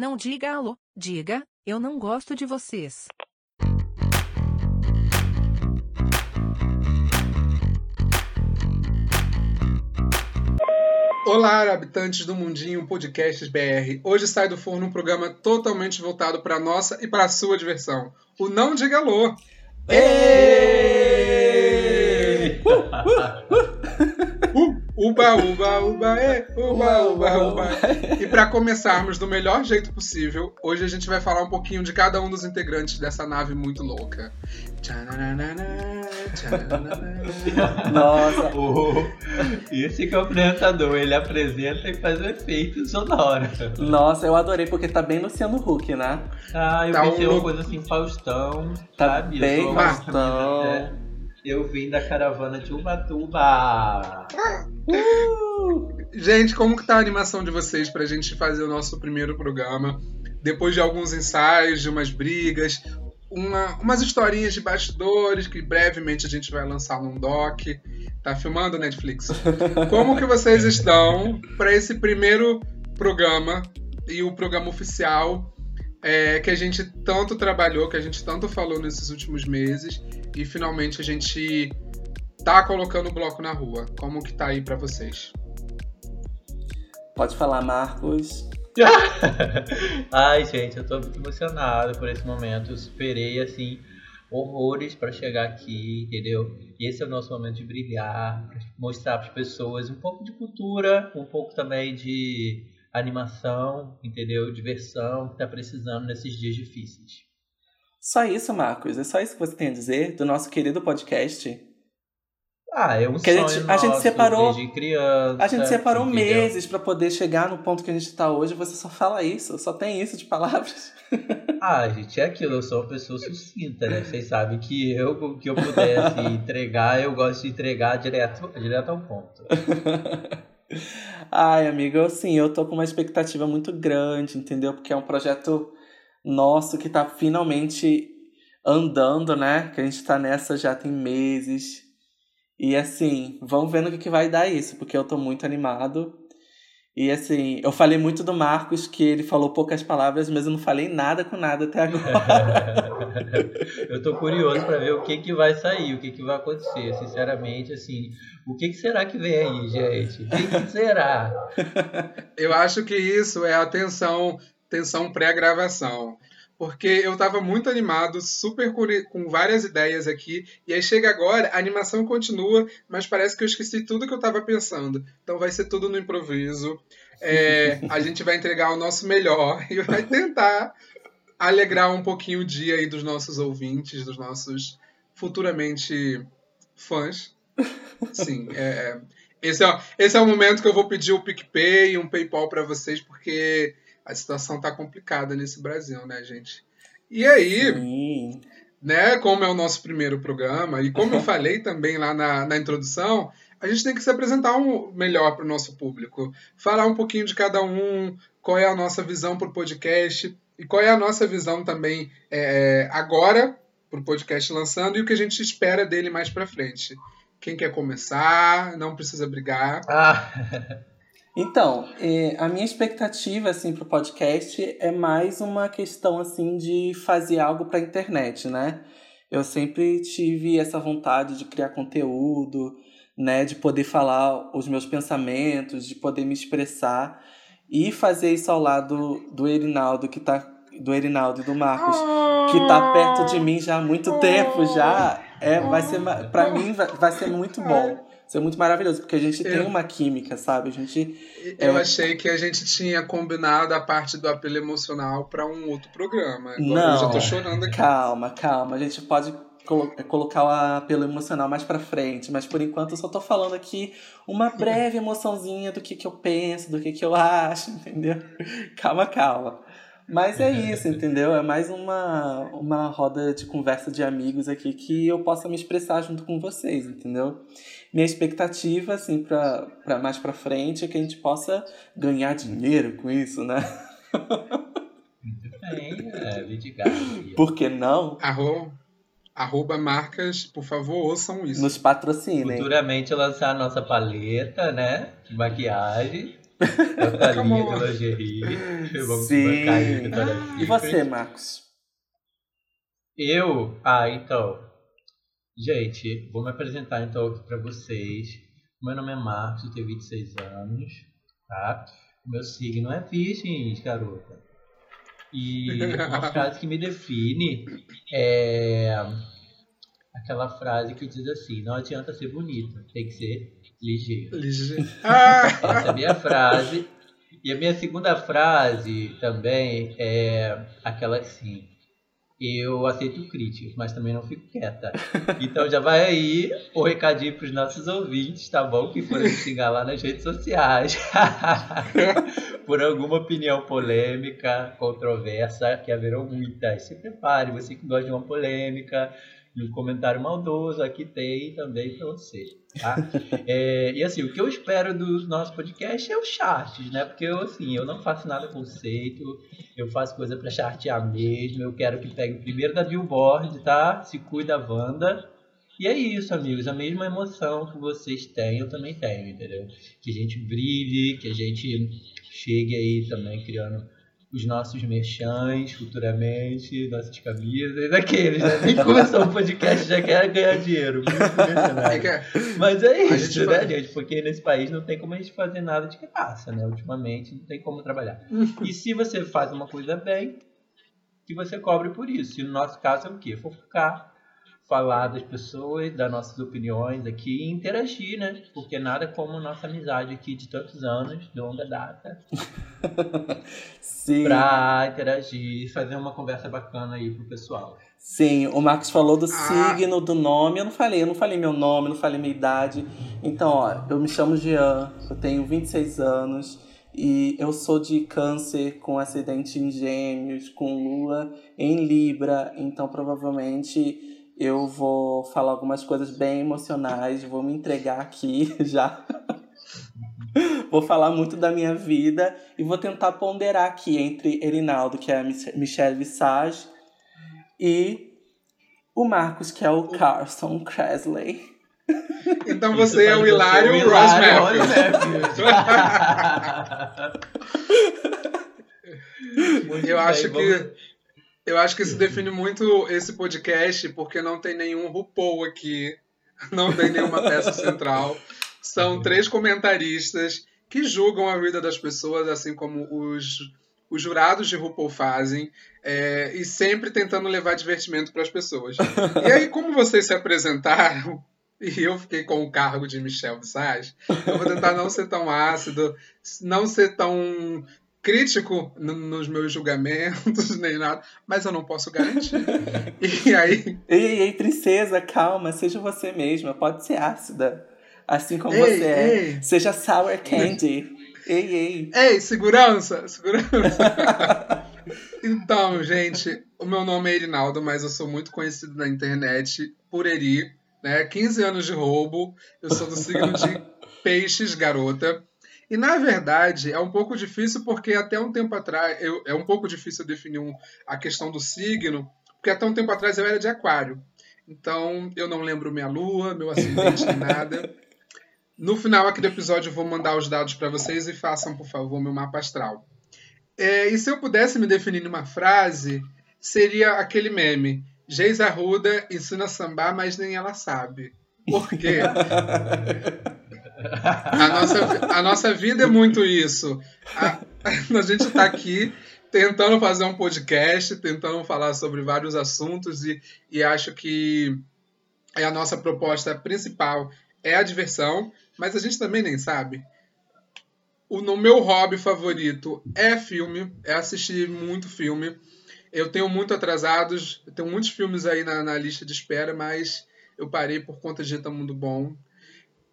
Não diga alô, diga, eu não gosto de vocês. Olá, habitantes do Mundinho Podcasts BR. Hoje sai do forno um programa totalmente voltado para nossa e para a sua diversão. O Não Diga Alô. Ei! Uh, uba, uba, uba, é, uba, uba, uba. E para começarmos do melhor jeito possível, hoje a gente vai falar um pouquinho de cada um dos integrantes dessa nave muito louca. Nossa, o... esse que é o apresentador, ele apresenta e faz o efeito sonoro. Nossa, eu adorei porque tá bem Luciano Huck, né? Ah, eu Tá pensei um- uma coisa assim, Faustão, Tá sabe? Bem Faustão. Eu vim da caravana de Ubatuba. Gente, como que tá a animação de vocês pra gente fazer o nosso primeiro programa? Depois de alguns ensaios, de umas brigas, uma- umas historinhas de bastidores que brevemente a gente vai lançar num doc. Tá filmando, Netflix? Como que vocês estão para esse primeiro programa e o programa oficial é, que a gente tanto trabalhou, que a gente tanto falou nesses últimos meses e finalmente a gente tá colocando o bloco na rua? Como que tá aí pra vocês? Pode falar, Marcos. Ai, gente, eu tô muito emocionado por esse momento. Eu superei, assim, horrores pra chegar aqui, entendeu? E esse é o nosso momento de brilhar, mostrar pras pessoas um pouco de cultura, um pouco também de animação, entendeu? Diversão, que tá precisando nesses dias difíceis. Só isso, Marcos? É só isso que você tem a dizer do nosso querido podcast? Ah, é um Que a sonho gente- a gente nosso separou- desde criança. A gente separou entendeu? meses pra poder chegar no ponto que a gente tá hoje. Você só fala isso, só tem isso de palavras. Ah, gente, é aquilo, eu sou uma pessoa sucinta, né? Vocês sabem que eu, que eu pudesse entregar, eu gosto de entregar direto, direto ao ponto. Ai, amigo, assim, eu tô com uma expectativa muito grande, entendeu? Porque é um projeto nosso que tá finalmente andando, né? Que a gente tá nessa já tem meses. E assim, vamos ver no que, que vai dar isso, porque eu tô muito animado. E assim, eu falei muito do Marcos, que ele falou poucas palavras, mas eu não falei nada com nada até agora. eu tô curioso pra ver o que que vai sair, o que que vai acontecer, sinceramente, assim, o que que será que vem aí, gente? O que que será? Eu acho que isso é a tensão, tensão pré-gravação. Porque eu tava muito animado, super com, várias ideias aqui, e aí chega agora, a animação continua, mas parece que eu esqueci tudo que eu tava pensando. Então vai ser tudo no improviso. É, a gente vai entregar o nosso melhor e vai tentar alegrar um pouquinho o dia aí dos nossos ouvintes, dos nossos futuramente fãs. Sim, é, esse, é, esse é o momento que eu vou pedir o PicPay e um PayPal para vocês, porque a situação tá complicada nesse Brasil, né, gente? E aí, Sim. né, como é o nosso primeiro programa, e como eu falei também lá na, na introdução, a gente tem que se apresentar um melhor para o nosso público. Falar um pouquinho de cada um, qual é a nossa visão para o podcast, e qual é a nossa visão também é, agora para o podcast lançando, e o que a gente espera dele mais para frente. Quem quer começar, não precisa brigar. Ah, Então, eh, a minha expectativa assim pro podcast é mais uma questão assim de fazer algo para internet, né? Eu sempre tive essa vontade de criar conteúdo, né, de poder falar os meus pensamentos, de poder me expressar e fazer isso ao lado do Erinaldo que tá do Erinaldo e do Marcos, que tá perto de mim já há muito tempo já, é vai ser para mim vai, vai ser muito bom. Vai ser muito maravilhoso, porque a gente tem uma química, sabe? A gente Eu É. achei que a gente tinha combinado a parte do apelo emocional para um outro programa. Agora Não. eu já tô chorando aqui. Calma, calma. A gente pode colo- colocar o apelo emocional mais pra frente, mas por enquanto eu só tô falando aqui uma breve emoçãozinha do que, que eu penso, do que, que eu acho, entendeu? Calma, calma. Mas é isso, entendeu? É mais uma, uma roda de conversa de amigos aqui que eu possa me expressar junto com vocês, entendeu? Minha expectativa, assim, pra, pra mais pra frente é que a gente possa ganhar dinheiro com isso, né? bem, é. Por que não? Arro, arroba marcas, por favor, ouçam isso. Nos patrocinem. Futuramente lançar a nossa paleta, né? De maquiagem. Natalia de lingerie. Vamos Sim. bancar aí, Vitória E você. Marcos? Eu? Ah, então. Gente, vou me apresentar então aqui pra vocês. Meu nome é Marcos, eu tenho 26 anos, tá? O meu signo é virgem, garota. E uma frase que me define é aquela frase que diz assim: não adianta ser bonita, tem que ser ligeiro. Ligeiro. Essa é a minha frase. E a minha segunda frase também é aquela assim. Eu aceito críticas, mas também não fico quieta. Então já vai aí o recadinho para os nossos ouvintes, tá bom? Que forem me xingar lá nas redes sociais. Por alguma opinião polêmica, controversa, que haverão muitas. Se prepare, você que gosta de uma polêmica, de um comentário maldoso, aqui tem também para você. Tá? É, e assim, o que eu espero do nosso podcast é os charts, né? Porque eu, assim, eu não faço nada conceito, eu faço coisa pra chartear mesmo, eu quero que pegue o primeiro da Billboard, tá? Se cuida, Wanda. E é isso, amigos, a mesma emoção que vocês têm, eu também tenho, entendeu? Que a gente brilhe, que a gente chegue aí também criando os nossos merchans futuramente, nossas camisas, daqueles, né? Nem começou o podcast, já quer ganhar dinheiro. É que- Mas é isso, gente né, gente? Porque nesse país não tem como a gente fazer nada de graça, né? Ultimamente não tem como trabalhar. e se você faz uma coisa bem, que você cobre por isso. E no nosso caso é o quê? Fofocar, falar das pessoas, das nossas opiniões aqui e interagir, né? Porque nada como nossa amizade aqui de tantos anos, de longa data, Sim. pra interagir, fazer uma conversa bacana aí pro pessoal. Sim, o Marcos falou do Ah. signo, do nome. Eu não falei, eu não falei meu nome, não falei minha idade. Então, ó, eu me chamo Jean, eu tenho 26 anos e eu sou de câncer com acidente em gêmeos, com lua em Libra. Então, provavelmente eu vou falar algumas coisas bem emocionais, vou me entregar aqui já. Vou falar muito da minha vida e vou tentar ponderar aqui entre Erinaldo, que é a Mich- Michelle Visage, e o Marcos, que é o Carson Cresley. Então você é o Hilário o Ross Matthews. Eu acho que eu acho que isso define muito esse podcast, porque não tem nenhum RuPaul aqui, não tem nenhuma peça central. São três comentaristas que julgam a vida das pessoas, assim como os, os jurados de RuPaul fazem, é, e sempre tentando levar divertimento para as pessoas. E aí, como vocês se apresentaram, e eu fiquei com o cargo de Michel Visage, eu vou tentar não ser tão ácido, não ser tão crítico n- nos meus julgamentos, nem nada, mas eu não posso garantir. E aí, Ei, ei, ei, princesa, calma, seja você mesma, pode ser ácida. Assim como Ei, você é. ei. Seja sour candy. Ei, ei. ei, segurança, segurança. Então, gente, o meu nome é Erinaldo, mas eu sou muito conhecido na internet por Eri, né? 15 anos de roubo, eu sou do signo de peixes, garota. E na verdade é um pouco difícil porque até um tempo atrás, eu, é um pouco difícil definir um- a questão do signo, porque até um tempo atrás eu era de aquário. Então eu não lembro minha lua, meu ascendente, nada. No final aqui do episódio eu vou mandar os dados para vocês e façam, por favor, meu mapa astral. É, e se eu pudesse me definir numa frase, seria aquele meme. Geis Arruda ensina a sambar, mas nem ela sabe. Por quê? A nossa, a nossa vida é muito isso. A, a gente está aqui tentando fazer um podcast, tentando falar sobre vários assuntos e, e acho que é a nossa proposta principal é a diversão, mas a gente também nem sabe. O no meu hobby favorito é filme, é assistir muito filme. Eu tenho muito atrasados, tenho muitos filmes aí na, na lista de espera, mas eu parei por conta de Tá Mundo Bom.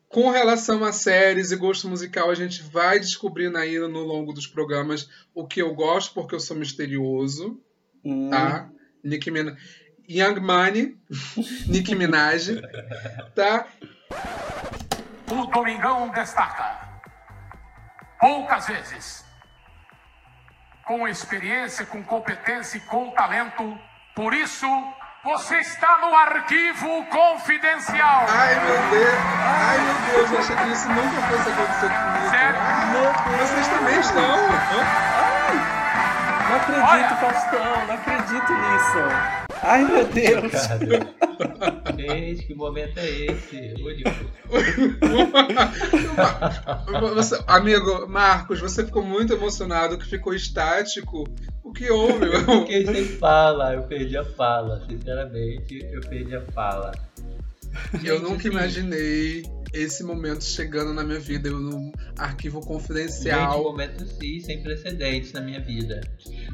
Com relação a séries e gosto musical, a gente vai descobrindo aí no longo dos programas o que eu gosto, porque eu sou misterioso, Hum, tá? Nicki Minaj. Young Money, Nicki Minaj, tá? O Domingão destaca. Poucas vezes. Com experiência, com competência e com talento. Por isso, você está no arquivo confidencial. Ai, meu Deus. Ai, meu Deus. Eu achei que isso nunca fosse acontecer comigo. Sério? Vocês também estão. Ai. Não acredito, Faustão, não acredito nisso. Ai, meu Deus. Cara, gente, que momento é esse? Único. Você- amigo Marcos, você ficou muito emocionado, que ficou estático. O que houve? Eu fiquei sem fala, eu perdi a fala. Sinceramente, eu perdi a fala. Eu nunca assim, imaginei esse momento chegando na minha vida, eu num arquivo Gente, um confidencial. momento sim, sem precedentes na minha vida.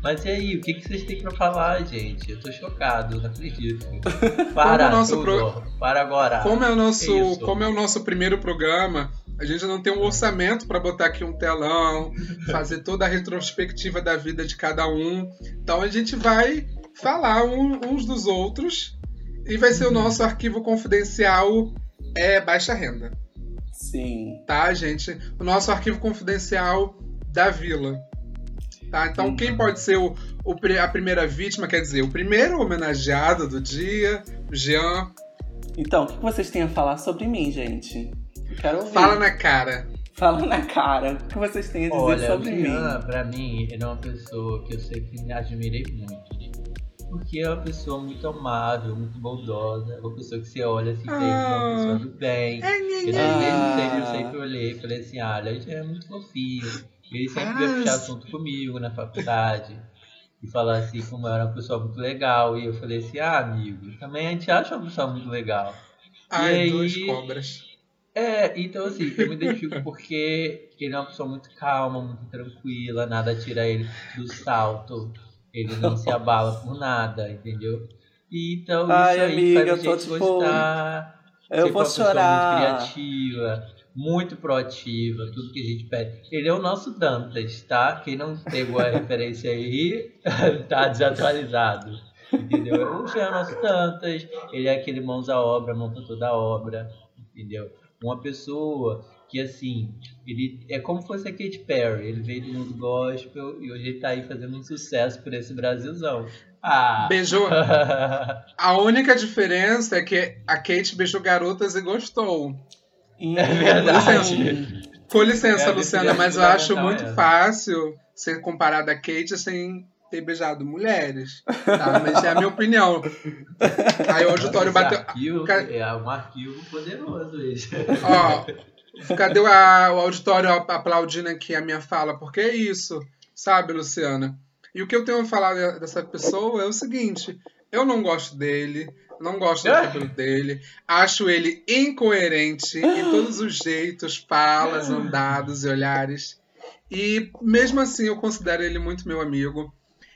Mas e aí, o que, que vocês têm pra falar, gente? Eu tô chocado, não acredito. Para Como o nosso tudo, pro- para agora. Como é o nosso, isso? como é o nosso primeiro programa, a gente não tem um orçamento para botar aqui um telão, fazer toda a retrospectiva da vida de cada um. Então a gente vai falar um- uns dos outros e vai ser o nosso arquivo confidencial é baixa renda, Sim. tá, gente? O nosso arquivo confidencial da vila. Tá? Então quem pode ser o, o a primeira vítima, quer dizer, o primeiro homenageado do dia, o Jean, Então, o que vocês têm a falar sobre mim, gente? Eu quero ouvir. fala na cara. Fala na cara. O que vocês têm a dizer Olha, sobre mim? Jean, pra mim, ele é uma pessoa que eu sempre admirei muito. Porque é uma pessoa muito amável, muito bondosa, uma pessoa que você olha assim, é uma pessoa do bem. Ah. sempre eu sempre olhei e falei assim, ah, ele é muito fofinho. E ele sempre veio Ah, puxar assunto comigo na faculdade. E falar assim como eu era uma pessoa muito legal. E eu falei assim, ah, amigo, também a gente acha uma pessoa muito legal. Ai, aí- duas cobras. É, então assim, eu me identifico porque ele é uma pessoa muito calma, muito tranquila, nada tira ele do salto, ele não se abala por nada, entendeu? E então Ai, isso aí amiga, faz a gente tipo, gostar. Eu vou chorar. Muito criativa, muito proativa, tudo que a gente pede. Ele é o nosso Dantas, tá? Quem não pegou a referência aí, tá desatualizado. Entendeu? O Jean é o nosso Dantas, ele é aquele mãos à obra, monta toda a obra, entendeu? Uma pessoa que assim, ele é como se fosse a Katy Perry, ele veio do mundo gospel e hoje ele tá aí fazendo um sucesso por esse Brasilzão. Ah! Beijou. A única diferença é que a Kate beijou garotas e gostou. É verdade. Com licença, É, Luciana, mas eu acho muito essa. fácil ser comparada a Kate sem ter beijado mulheres. Tá? Mas é a minha opinião. Aí o auditório bateu. Arquivo, É um arquivo poderoso esse. Ó, cadê o, a- o auditório aplaudindo aqui a minha fala? Porque é isso, sabe, Luciana? E o que eu tenho a falar de- dessa pessoa é o seguinte: eu não gosto dele, não gosto do cabelo dele, acho ele incoerente em todos os jeitos, falas, andados e olhares. E mesmo assim eu considero ele muito meu amigo.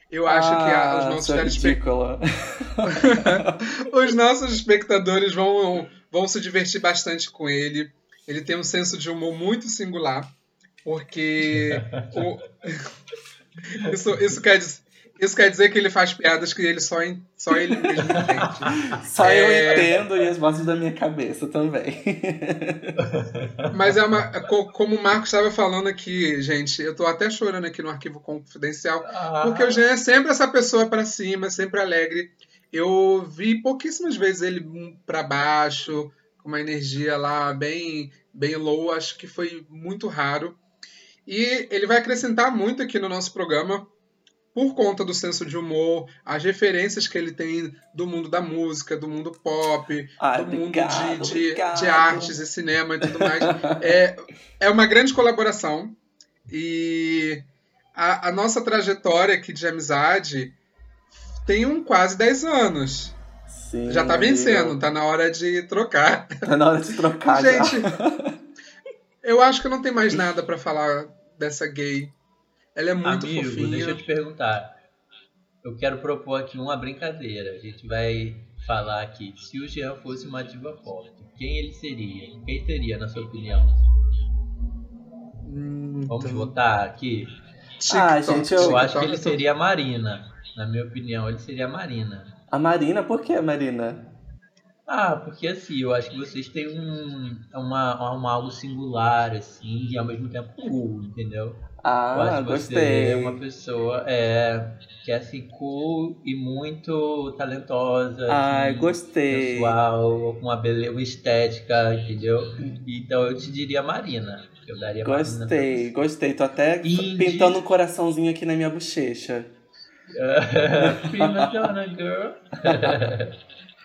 Eu acho que a- os Ah, nossos telespectadores os nossos espectadores vão, vão se divertir bastante com ele. Ele tem um senso de humor muito singular, porque o- isso, isso, quer, diz- isso quer dizer que ele faz piadas que ele só, só ele mesmo entende. Só É. eu entendo e as vozes da minha cabeça também. Mas é uma. co- Como o Marcos estava falando aqui, gente, eu tô até chorando aqui no arquivo confidencial, Porque o Jean é sempre essa pessoa pra cima, sempre alegre. Eu vi pouquíssimas vezes ele pra baixo, uma energia lá bem, bem low, acho que foi muito raro. E ele vai acrescentar muito aqui no nosso programa por conta do senso de humor, as referências que ele tem do mundo da música, do mundo pop, Ai, do mundo obrigado, de, de, obrigado. de artes e cinema e tudo mais. É, é uma grande colaboração. E a, a nossa trajetória aqui de amizade tem um quase 10 anos. Sim, Já tá vencendo, tá na hora de trocar. Tá na hora de trocar. Gente, eu acho que não tem mais nada pra falar dessa gay. Ela é muito Amigo, fofinha. deixa eu te perguntar. Eu quero propor aqui uma brincadeira. A gente vai falar aqui. Se o Jean fosse uma diva pop, quem ele seria? Quem seria, na sua opinião? Hum, Vamos então, votar aqui? Ah, TikTok, gente, eu- Eu acho que ele seria a Marina. Na minha opinião, ele seria a Marina. A Marina, por que a Marina? Ah, porque assim, eu acho que vocês têm um, uma, um algo singular, assim, e ao mesmo tempo cool, entendeu? eu Ah, acho que você gostei. é uma pessoa é, que é assim, cool e muito talentosa. Ai, assim, gostei. Sensual, com uma beleza, uma estética, entendeu? Então eu te diria Marina. Eu daria uma Gostei, você. gostei. Tô até Indie. pintando um coraçãozinho aqui na minha bochecha. Dona, girl.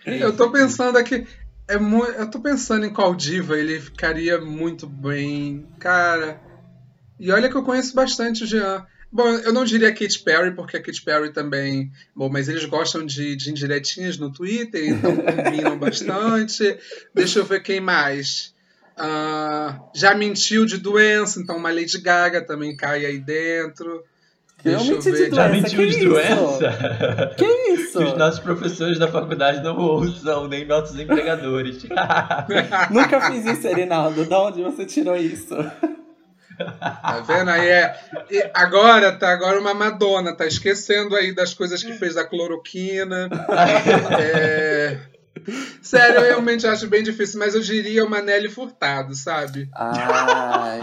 Eu tô pensando aqui. É mu... Eu tô pensando em qual diva ele ficaria muito bem. Cara. E olha que eu conheço bastante o Jean. Bom, eu não diria Katy Perry, porque a Katy Perry também. Bom, mas eles gostam de, de indiretinhas no Twitter, então combinam bastante. Deixa eu ver quem mais. Ah, já mentiu de doença, então uma Lady Gaga também cai aí dentro. Eu Deixa eu menti de ver. Já Doença, mentiu que de isso? doença? Que isso? Que os nossos professores da faculdade não ouçam, nem nossos empregadores. Nunca fiz isso, Erinaldo. De onde você tirou isso? Tá vendo? Aí é. e agora tá agora uma Madonna, tá esquecendo aí das coisas que fez da cloroquina. É, Sério, eu realmente acho bem difícil, mas eu diria uma Nelly Furtado, sabe? Ai.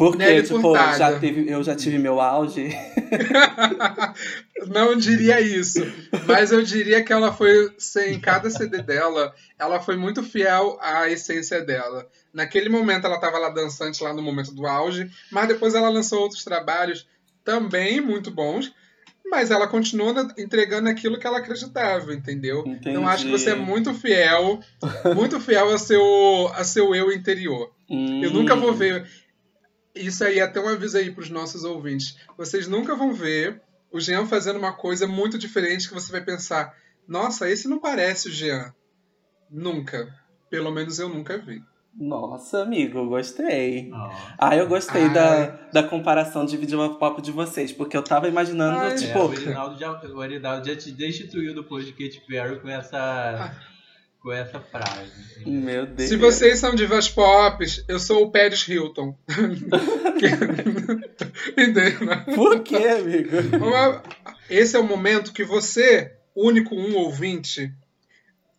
Porque, Nelly tipo, Furtado. já teve, eu já tive meu auge. Não diria isso, mas eu diria que ela foi, sem cada CD dela, ela foi muito fiel à essência dela. Naquele momento ela estava lá dançante, lá no momento do auge, mas depois ela lançou outros trabalhos também muito bons, mas ela continuou na- entregando aquilo que ela acreditava, entendeu? Entendi. Então acho que você é muito fiel, muito fiel a seu, a seu eu interior. Eu Hum. nunca vou ver. Isso aí, até um aviso aí pros nossos ouvintes. Vocês nunca vão ver o Jean fazendo uma coisa muito diferente que você vai pensar: nossa, esse não parece o Jean. Nunca. Pelo menos eu nunca vi. Nossa, amigo, gostei. Ó. Ah, eu gostei Ai. da, da comparação de vídeo papo de vocês, porque eu tava imaginando, Ai. É, tipo, o Erinaldo já, já te destituiu depois de Katy Perry com essa, com essa frase. meu Deus. Se vocês são divas pop, eu sou o Paris Hilton. Entendeu? Por quê, amigo? Esse é o momento que você, único um ouvinte,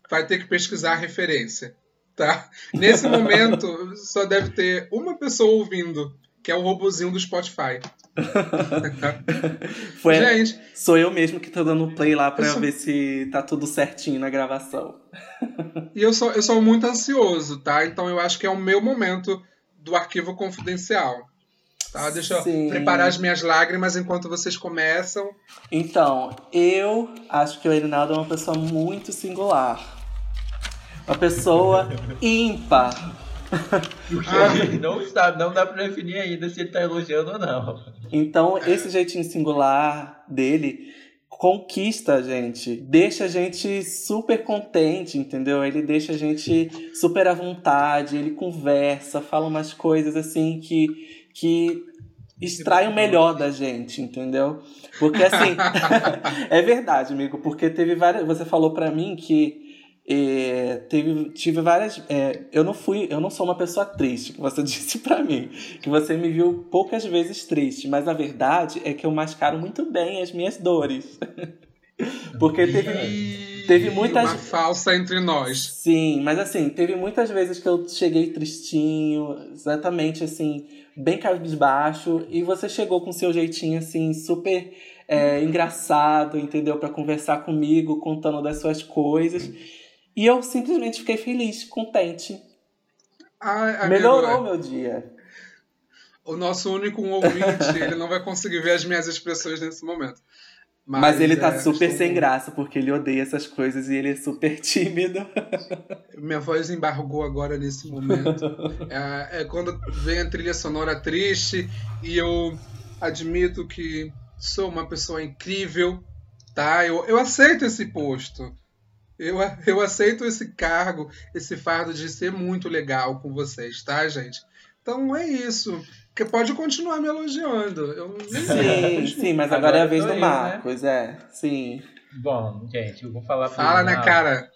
vai ter que pesquisar a referência, tá? Nesse momento, só deve ter uma pessoa ouvindo, que é o robozinho do Spotify. Foi, Gente, sou eu mesmo que tô dando play lá pra Eu sou- ver se tá tudo certinho na gravação. e eu sou, eu sou muito ansioso, tá? Então eu acho que é o meu momento do arquivo confidencial. Tá? Deixa eu Sim. preparar as minhas lágrimas enquanto vocês começam. Então, eu acho que o Erinaldo é uma pessoa muito singular. Uma pessoa ímpar. Porque não, sabe, não dá pra definir ainda se ele tá elogiando ou não. Então, esse jeitinho singular dele conquista a gente, deixa a gente super contente, entendeu? Ele deixa a gente super à vontade, ele conversa, fala umas coisas assim que, que extrai o melhor da gente, entendeu? Porque assim, é verdade, amigo, porque teve várias. Você falou pra mim que teve, tive várias. é, eu não fui, eu não sou uma pessoa triste, que você disse pra mim. Que você me viu poucas vezes triste, mas a verdade é que eu mascaro muito bem as minhas dores. Porque teve. Teve muitas- Uma falsa entre nós. Sim, mas assim, teve muitas vezes que eu cheguei tristinho, exatamente assim, bem cabisbaixo, e você chegou com seu jeitinho assim, super é, engraçado, entendeu? Pra conversar comigo, contando das suas coisas. E eu simplesmente fiquei feliz, contente. Ai, Melhorou meu dia. O nosso único ouvinte, ele não vai conseguir ver as minhas expressões nesse momento. Mas, ele tá é, super estou- sem graça, porque ele odeia essas coisas e ele é super tímido. Minha voz embargou agora nesse momento. é, é quando vem a trilha sonora triste e eu admito que sou uma pessoa incrível, tá? Eu, eu aceito esse posto. Eu, eu aceito esse cargo, esse fardo de ser muito legal com vocês, tá, gente? Então é isso. Que pode continuar me elogiando. Eu nem Sim, sim, mas agora, é a Agora vez do eu, né? Marcos, é. Sim. Bom, gente, eu vou falar pro Fala na cara.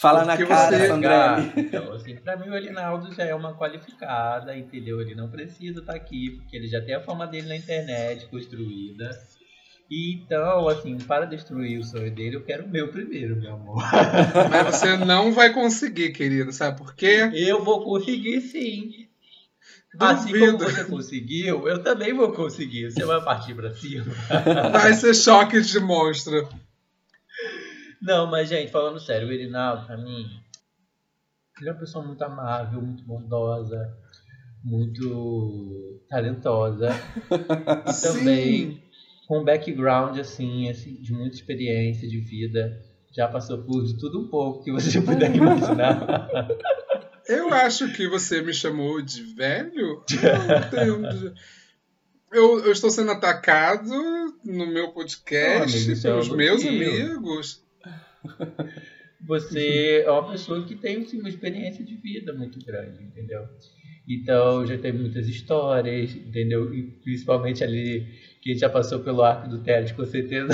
Fala na cara, você- Sandrelli. Então, assim, pra mim o Elinaldo já é uma qualificada, entendeu? Ele não precisa estar aqui, porque ele já tem a fama dele na internet construída. Então, assim, para destruir o sonho dele, eu quero o meu primeiro, meu amor. Mas você não vai conseguir, querido. Sabe por quê? Eu vou conseguir sim. Assim como Duvido. você conseguiu, eu também vou conseguir. Você vai partir pra cima. Vai ser choque de monstro. Não, mas, gente, falando sério, o Erinaldo, pra mim, ele é uma pessoa muito amável, muito bondosa, muito talentosa e também Sim. Com um background assim, assim, de muita experiência de vida. Já passou por de tudo um pouco que você puder imaginar. Eu acho que você me chamou de velho. Eu, tenho- eu, eu estou sendo atacado no meu podcast é pelos meus amigos. Você é uma pessoa que tem assim, uma experiência de vida muito grande, entendeu? Então já teve muitas histórias, entendeu? E principalmente ali que já passou pelo arco do Teles, com certeza.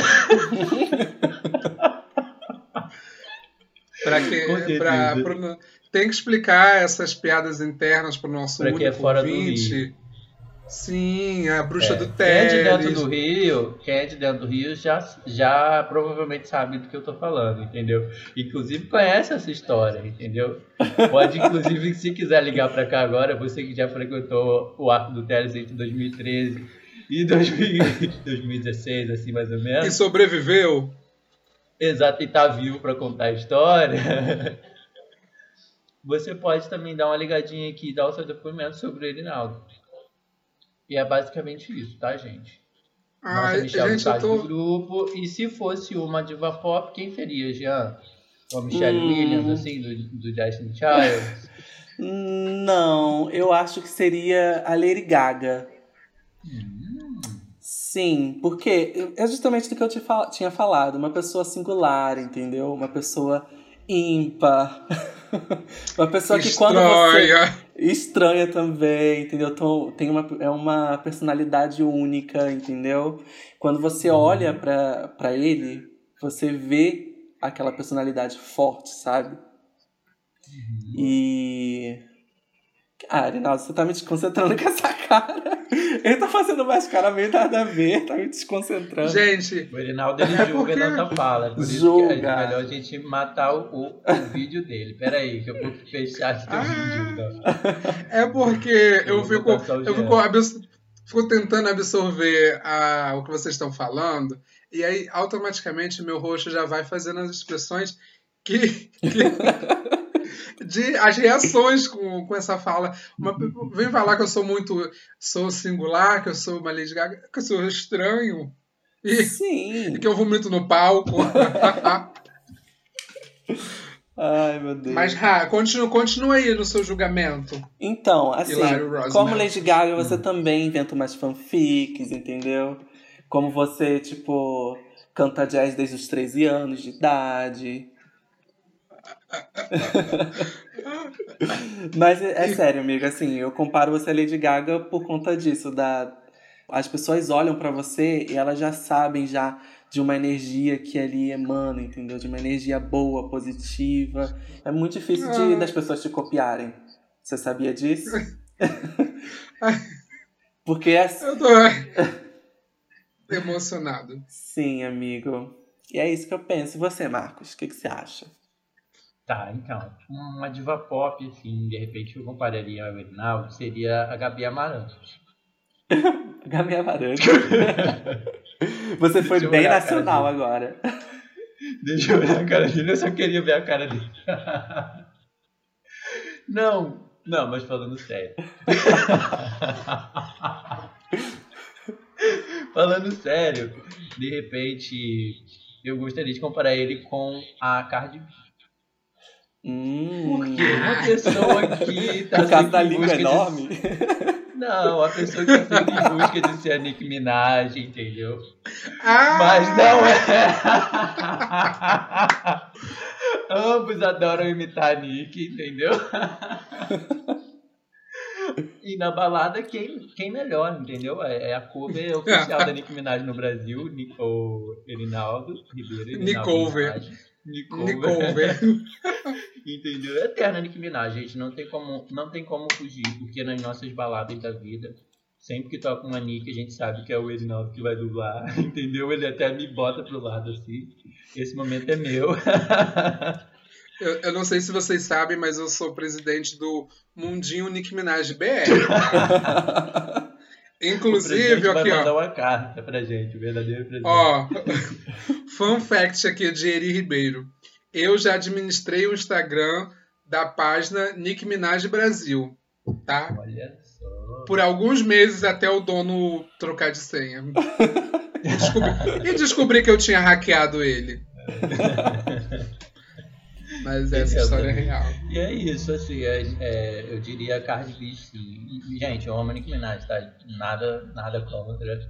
Pra que, Com certeza. pra, pro- tem que explicar essas piadas internas para o nosso Pra quem é único fora do ouvinte. Rio. Sim, a bruxa do Quem é de dentro Teles. do Rio, quem é de dentro do Rio já, já provavelmente sabe do que eu tô falando, entendeu? Inclusive conhece essa história, entendeu? Pode, inclusive, se quiser ligar pra cá agora, você que já frequentou o arco do Teles entre 2013 e 2000 2016, assim, mais ou E menos. sobreviveu. Exato, e tá vivo pra contar a história. Você pode também dar uma ligadinha aqui e dar o seu depoimento sobre o Erinaldo. E é basicamente isso, tá, gente? Nossa Ai, Michelle gente, eu faz do tô. grupo. E se fosse uma diva pop, quem seria, Jean? Uma Michelle Hum. Williams, assim, do, do Destiny Child? Não, eu acho que seria a Lady Gaga. Sim, porque é justamente do que eu te fal- tinha falado. Uma pessoa singular, entendeu? Uma pessoa ímpar. uma pessoa que quando você. Estranha. Estranha também, entendeu? Então, tem uma, é uma personalidade única, entendeu? Quando você olha pra, pra ele, você vê aquela personalidade forte, sabe? E. Ah, Arinaldo, você tá me desconcentrando com essa cara. Ele tá fazendo mais cara meio nada a ver, tá me desconcentrando. Gente, O Erinaldo ele É julga porque- e não fala. Por isso Julga. que é melhor a gente matar o, o, vídeo dele. Pera aí, que eu vou fechar esse teu Ah. vídeo. Então. é porque eu Eu fico, eu fico, fico tentando absorver a, o que vocês estão falando, e aí automaticamente meu rosto já vai fazendo as expressões que. que- de as reações com, com essa fala. Uma, vem falar que eu sou muito. sou singular, que eu sou uma Lady Gaga, que eu sou estranho. E Sim. que eu vomito no palco. Ai, meu Deus. Mas, Ra, continua, continua aí no seu julgamento. Então, assim, como Lady Gaga, você também inventa umas fanfics, entendeu? Como você, tipo, canta jazz desde os 13 anos de idade. Mas é, sério, amigo, assim, eu comparo você a Lady Gaga por conta disso, da... As pessoas olham pra você e elas já sabem já de uma energia que ali emana, entendeu? De uma energia boa, positiva. É muito difícil de, Ah. das pessoas te copiarem. Você sabia disso? Porque é Eu tô emocionado. Sim, amigo. E é isso que eu penso. E você, Marcos? O que, que você acha? Tá, então. Uma diva pop, assim, de repente eu compararia ao Erinaldo, seria a Gabi Amarantos. Gabi Amarante. você foi bem nacional agora. Deixa eu olhar a cara dele, eu só queria ver a cara dele. Não, não, mas falando sério. falando sério, de repente eu gostaria de comparar ele com a Cardi B. Hum. Porque uma pessoa que tá Por causa da em língua busca de- enorme. Não, a pessoa que tá sempre em busca de ser a Nicki Minaj, entendeu? Ah! Mas não é. Ambos adoram imitar a Nick, entendeu? E na balada, quem, quem melhor, entendeu? É é a cover oficial da Nicki Minaj no Brasil, o Erinaldo Ribeiro. Erinaldo Nicover. Minaj. Nicover. Nicover. Entendeu? É eterna Nicki Minaj, gente. Não tem, como, não tem como fugir, porque nas nossas baladas da vida, sempre que toca uma Nick, a gente sabe que é o Erinaldo que vai dublar, entendeu? Ele até me bota pro lado assim. Esse momento é meu. Eu, eu não sei se vocês sabem, mas eu sou presidente do Mundinho Nick Minaj BR. o Inclusive, vai aqui, mandar ó. uma carta pra gente, o verdadeiro presidente. Ó, fun fact aqui de Eri Ribeiro. Eu já administrei o Instagram da página Nick Minaj Brasil, tá? Olha só. por alguns meses até o dono trocar de senha. E descobri, e descobri que eu tinha hackeado ele. Mas essa história é real. E é isso, assim, é, é, eu diria Cardi B sim. E, gente, eu amo a Nicki Minaj, tá? Nada, nada contra.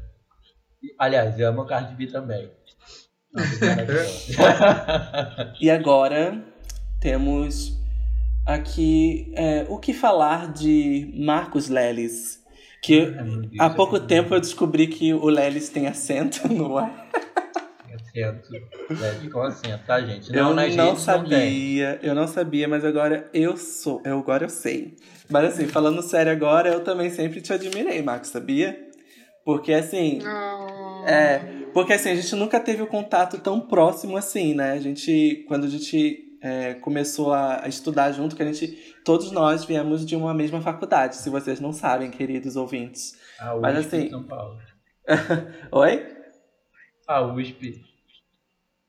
Aliás, eu amo a Cardi B também. E agora temos aqui é, o que falar de Marcos Lelis. Que há pouco tempo eu descobri que o Lelis tem acento, não é? acento. Leve com acento, tá, gente? Não, eu não sabia, não eu não sabia, mas agora eu sou. Eu, agora eu sei. Mas assim, falando sério agora, eu também sempre te admirei, Marcos, sabia? Porque assim. Oh. É. Porque assim, a gente nunca teve o um contato tão próximo assim, né? A gente. Quando a gente é, começou a, a, estudar junto, que a gente. Todos nós viemos de uma mesma faculdade, se vocês não sabem, queridos ouvintes. A USP Mas, assim, São Paulo. Oi? A USP.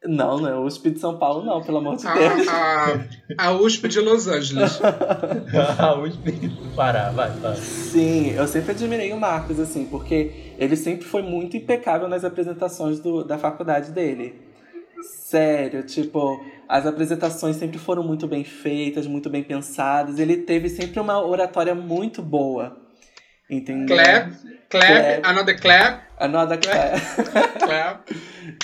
Não, não é a USP de São Paulo, não, pelo amor de Deus. A, a USP de Los Angeles. a USP do Pará, vai, vai. Sim, eu sempre admirei o Marcos, assim, porque ele sempre foi muito impecável nas apresentações do, da faculdade dele. Sério, tipo, as apresentações sempre foram muito bem feitas, muito bem pensadas. Ele teve sempre uma oratória muito boa. Entendeu? Clap, clap, clap. another clap. Another clap. clap.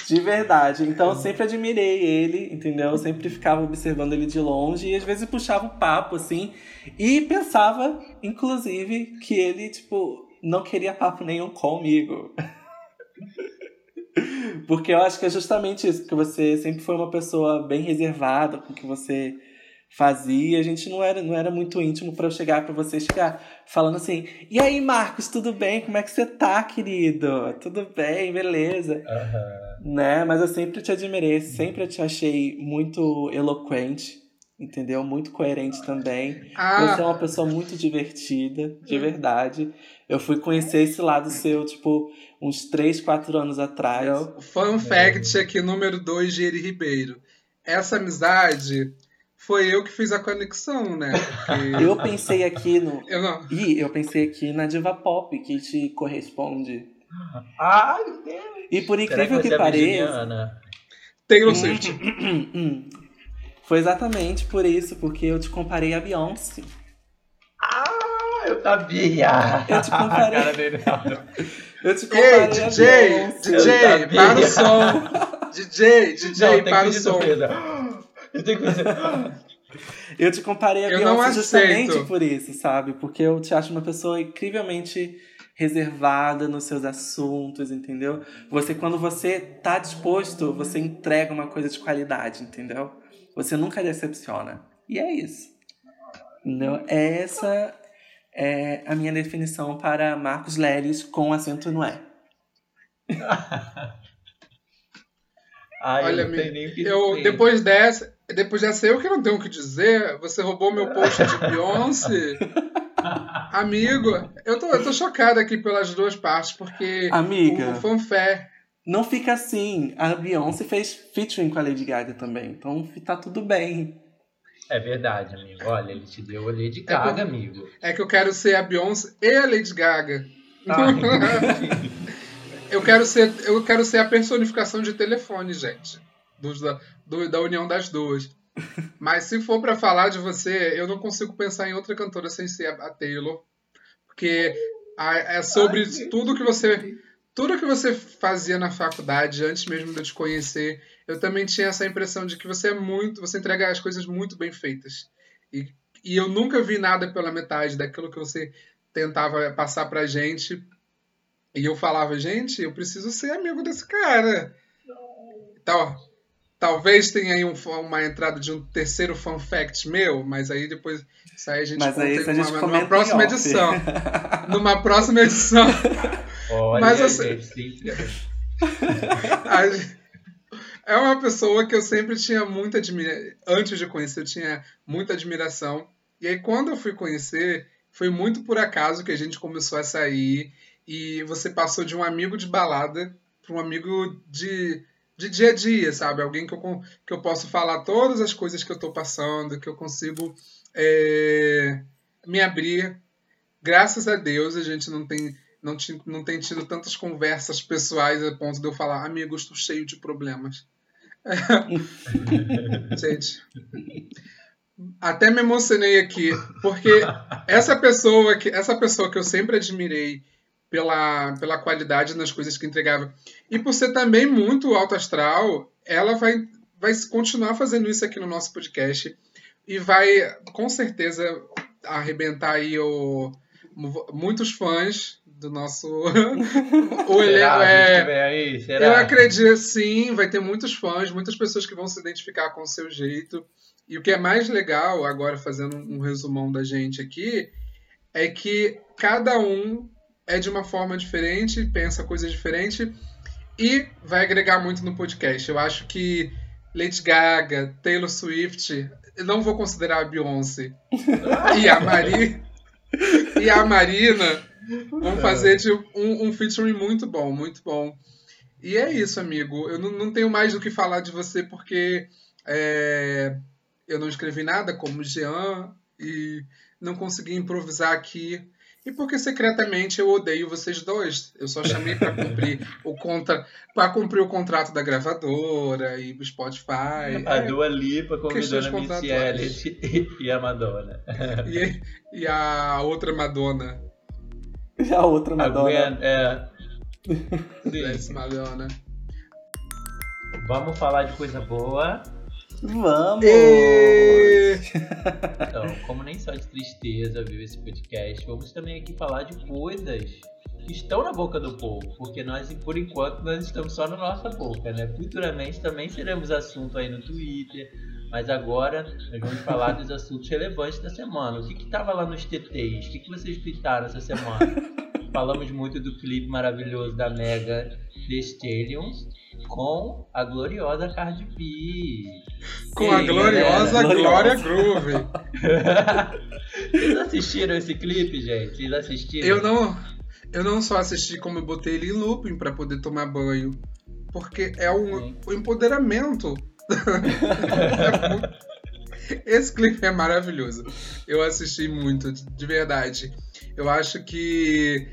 De verdade. Então eu sempre admirei ele, entendeu? Eu sempre ficava observando ele de longe e às vezes puxava um papo, assim. E pensava, inclusive, que ele, tipo, não queria papo nenhum comigo. Porque eu acho que é justamente isso, que você sempre foi uma pessoa bem reservada com que você fazia, a gente não era, não era muito íntimo para eu chegar para você chegar falando assim: "E aí, Marcos, tudo bem? Como é que você tá, querido? Tudo bem, beleza?" Uhum. Né? Mas eu sempre te admirei, sempre te achei muito eloquente, entendeu? Muito coerente também. Ah. Você é uma pessoa muito divertida, de hum. verdade. Eu fui conhecer esse lado seu, tipo, uns 3, 4 anos atrás. Fun fact aqui, número 2, Geri Ribeiro. Essa amizade foi eu que fiz a conexão, né? Porque... eu pensei aqui no. Eu não. Ih, eu pensei aqui na Diva Pop que te corresponde. Ai, meu Deus! E por incrível que, que pareça. Taylor Swift. Foi exatamente por isso, porque eu te comparei a Beyoncé. Ah, eu sabia! Eu te comparei. eu te comparei Ei, DJ, DJ, para o som! DJ, DJ, não, para o som! Eu tenho que fazer. eu te comparei a eu Beyoncé justamente por isso, sabe? Porque eu te acho uma pessoa incrivelmente reservada nos seus assuntos, entendeu? Você, quando você tá disposto, você entrega uma coisa de qualidade, entendeu? Você nunca decepciona. E é isso. Entendeu? Essa é a minha definição para Marcos Leles com acento no é. Ai, Olha, eu, eu depois dessa, depois dessa eu que não tenho o que dizer. Você roubou meu post de Beyoncé. Amigo, eu tô, eu tô chocada aqui pelas duas partes, porque Amiga, o fanfare. Não fica assim. A Beyoncé fez featuring com a Lady Gaga também. Então tá tudo bem. É verdade, amigo. Olha, ele te deu a Lady é Gaga, é que, amigo. É que eu quero ser a Beyoncé e a Lady Gaga. Ah, eu, quero ser, eu quero ser a personificação de telefone, gente dos, da, do, da união das duas. Mas se for para falar de você, eu não consigo pensar em outra cantora sem ser a, a Taylor, porque a, é sobre Ai, tudo que você tudo que você fazia na faculdade antes mesmo de eu te conhecer, eu também tinha essa impressão de que você é muito, você entrega as coisas muito bem feitas. E, e eu nunca vi nada pela metade daquilo que você tentava passar pra gente. E eu falava, gente, eu preciso ser amigo desse cara. Então, Talvez tenha aí um, uma entrada de um terceiro fun fact meu, mas aí depois isso aí a gente mas conta aí, numa, gente numa próxima edição. numa próxima edição. Olha, mas assim, é uma pessoa que eu sempre tinha muita admiração. Antes de conhecer, eu tinha muita admiração. E aí, quando eu fui conhecer, foi muito por acaso que a gente começou a sair. E você passou de um amigo de balada para um amigo de de dia a dia, sabe? Alguém que eu, que eu posso falar todas as coisas que eu estou passando, que eu consigo é, me abrir. graças a Deus a gente não tem, não, não tem tido tantas conversas pessoais a ponto de eu falar, amigo, estou cheio de problemas. gente, até me emocionei aqui, porque essa pessoa que, essa pessoa que eu sempre admirei pela, pela qualidade nas coisas que entregava. E por ser também muito alto astral, ela vai, vai continuar fazendo isso aqui no nosso podcast e vai com certeza arrebentar aí o, muitos fãs do nosso o elenco é, eu acredito, sim, vai ter muitos fãs, muitas pessoas que vão se identificar com o seu jeito. E o que é mais legal, agora fazendo um resumão da gente aqui, é que cada um é de uma forma diferente, pensa coisas diferentes e vai agregar muito no podcast. Eu acho que Lady Gaga, Taylor Swift, não vou considerar a Beyoncé e a Mari e a Marina vão fazer tipo, um, um featuring muito bom, muito bom. E é isso, amigo. Eu não, não tenho mais do que falar de você porque é, eu não escrevi nada como Jean e não consegui improvisar aqui. E porque secretamente eu odeio vocês dois. Eu só chamei para cumprir o contra, para cumprir o contrato da gravadora e do Spotify. A É, Dua Lipa convidou a Missy. Elliott e a Madonna. e, e a outra Madonna. E a outra A Madonna. Gwen, é. Sim. Madonna. Vamos falar de coisa boa. Vamos! E... Então, como nem só de tristeza vive esse podcast, vamos também aqui falar de coisas que estão na boca do povo, porque nós, por enquanto, nós estamos só na nossa boca, né? Futuramente também seremos assunto aí no Twitter, mas agora nós vamos falar dos assuntos relevantes da semana. O que que tava lá nos TTs? O que, que vocês tweetaram essa semana? Falamos muito do clipe maravilhoso da Mega The Stallions com a gloriosa Cardi B. Com E a gloriosa galera? Glória Gloriosa. Groove. Vocês assistiram esse clipe, gente? Vocês assistiram? Eu não, eu não só assisti como eu botei ele em looping para poder tomar banho, porque é um, Sim. um empoderamento. Esse clipe é maravilhoso. Eu assisti muito, de verdade. Eu acho que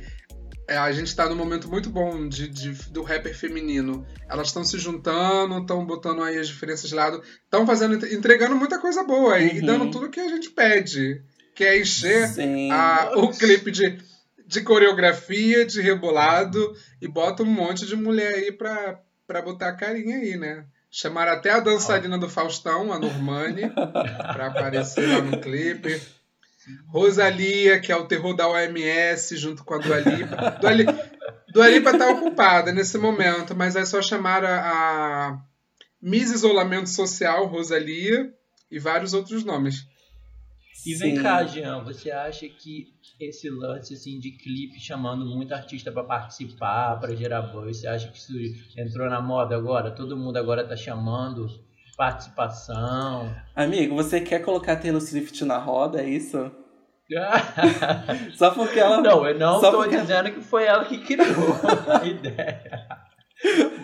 é, a gente está num momento muito bom de, de- do rapper feminino. Elas estão se juntando, estão botando aí as diferenças de lado, estão fazendo, entregando muita coisa boa e, e Uhum. dando tudo que a gente pede, que é encher a- o clipe de, de coreografia, de rebolado, e bota um monte de mulher aí pra, pra botar a carinha aí, né? Chamaram até a dançarina do Faustão, a Normani, pra aparecer lá no clipe. Rosalia, que é o terror da OMS, junto com a Dua Lipa. Dua, Li, Dua Lipa tá ocupada nesse momento, mas é só chamar a, a Miss Isolamento Social, Rosalia, e vários outros nomes. E vem Sim. cá, Jean, você acha que esse lance assim de clipe chamando muito artista pra participar, pra gerar buzz, você acha que isso entrou na moda agora? Todo mundo agora tá chamando participação. Amigo, você quer colocar Taylor Swift na roda, é isso? Só porque ela. não, eu não Só tô porque- dizendo que foi ela que criou a ideia.